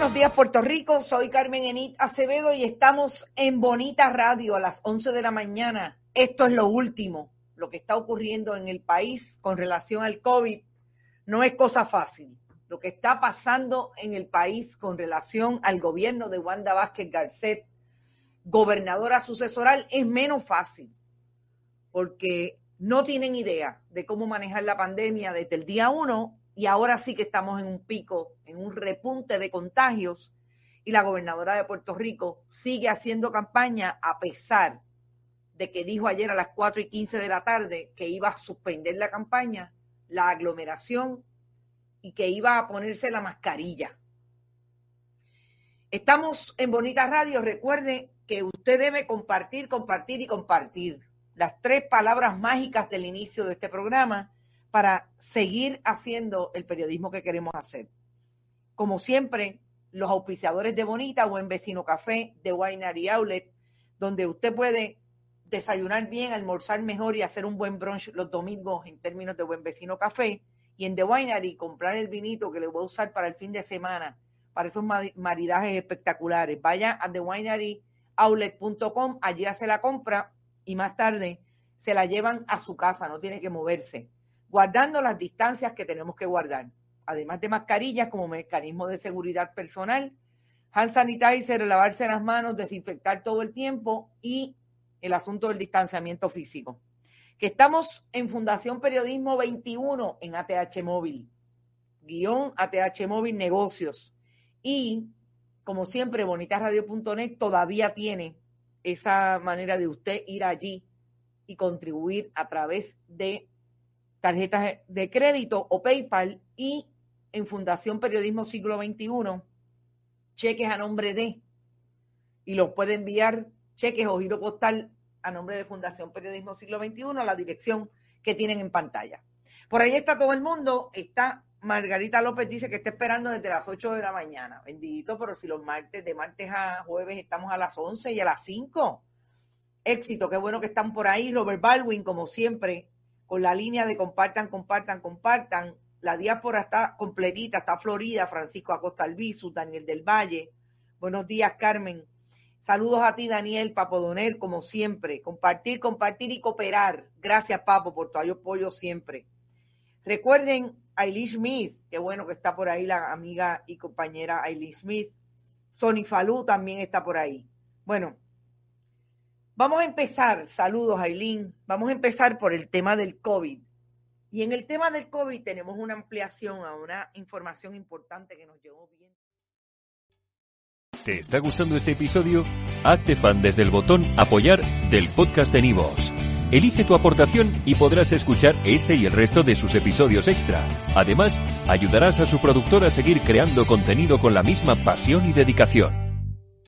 Buenos días, Puerto Rico. Soy Carmen Enit Acevedo y estamos en Bonita Radio a las 11 de la mañana. Esto es lo último, lo que está ocurriendo en el país con relación al COVID. No es cosa fácil. Lo que está pasando en el país con relación al gobierno de Wanda Vázquez Garcet, gobernadora sucesoral, es menos fácil porque no tienen idea de cómo manejar la pandemia desde el día uno y ahora sí que estamos en un pico, en un repunte de contagios y la gobernadora de Puerto Rico sigue haciendo campaña a pesar de que dijo ayer a las 4 y 15 de la tarde que iba a suspender la campaña, la aglomeración y que iba a ponerse la mascarilla. Estamos en Bonita Radio. Recuerde que usted debe compartir, compartir y compartir las tres palabras mágicas del inicio de este programa para seguir haciendo el periodismo que queremos hacer. Como siempre, los auspiciadores de Bonita, Buen Vecino Café, de Winery Outlet, donde usted puede desayunar bien, almorzar mejor y hacer un buen brunch los domingos en términos de Buen Vecino Café. Y en The Winery comprar el vinito que le voy a usar para el fin de semana, para esos maridajes espectaculares. Vaya a thewineryoutlet.com, allí hace la compra y más tarde se la llevan a su casa, no tiene que moverse, guardando las distancias que tenemos que guardar además de mascarillas como mecanismo de seguridad personal, hand sanitizer, lavarse las manos, desinfectar todo el tiempo y el asunto del distanciamiento físico. Que estamos en Fundación Periodismo 21 en ATH Móvil, guion ATH Móvil Negocios. Y, como siempre, bonitasradio.net todavía tiene esa manera de usted ir allí y contribuir a través de tarjetas de crédito o PayPal y en Fundación Periodismo Siglo XXI cheques a nombre de y los puede enviar cheques o giro postal a nombre de Fundación Periodismo Siglo XXI a la dirección que tienen en pantalla. Por ahí está todo el mundo, está Margarita López dice que está esperando desde las 8 de la mañana. Bendito, pero si los martes, de martes a jueves estamos a las 11 y a las 5. Éxito, qué bueno que están por ahí. Robert Baldwin, como siempre, con la línea de compartan, compartan, compartan. La diáspora está completita, está Florida, Francisco Acosta Albizu, Daniel del Valle. Buenos días, Carmen. Saludos a ti, Daniel, Papodoner, como siempre. Compartir, compartir y cooperar. Gracias, Papo, por tu apoyo siempre. Recuerden a Eileen Smith, qué bueno que está por ahí la amiga y compañera Eileen Smith. Sony Falú también está por ahí. Bueno, vamos a empezar. Saludos, Aileen. Vamos a empezar por el tema del COVID. Y en el tema del COVID tenemos una ampliación a una información importante que nos llegó bien. ¿Te está gustando este episodio? Hazte fan desde el botón apoyar del podcast de Nivos. Elige tu aportación y podrás escuchar este y el resto de sus episodios extra. Además, ayudarás a su productor a seguir creando contenido con la misma pasión y dedicación.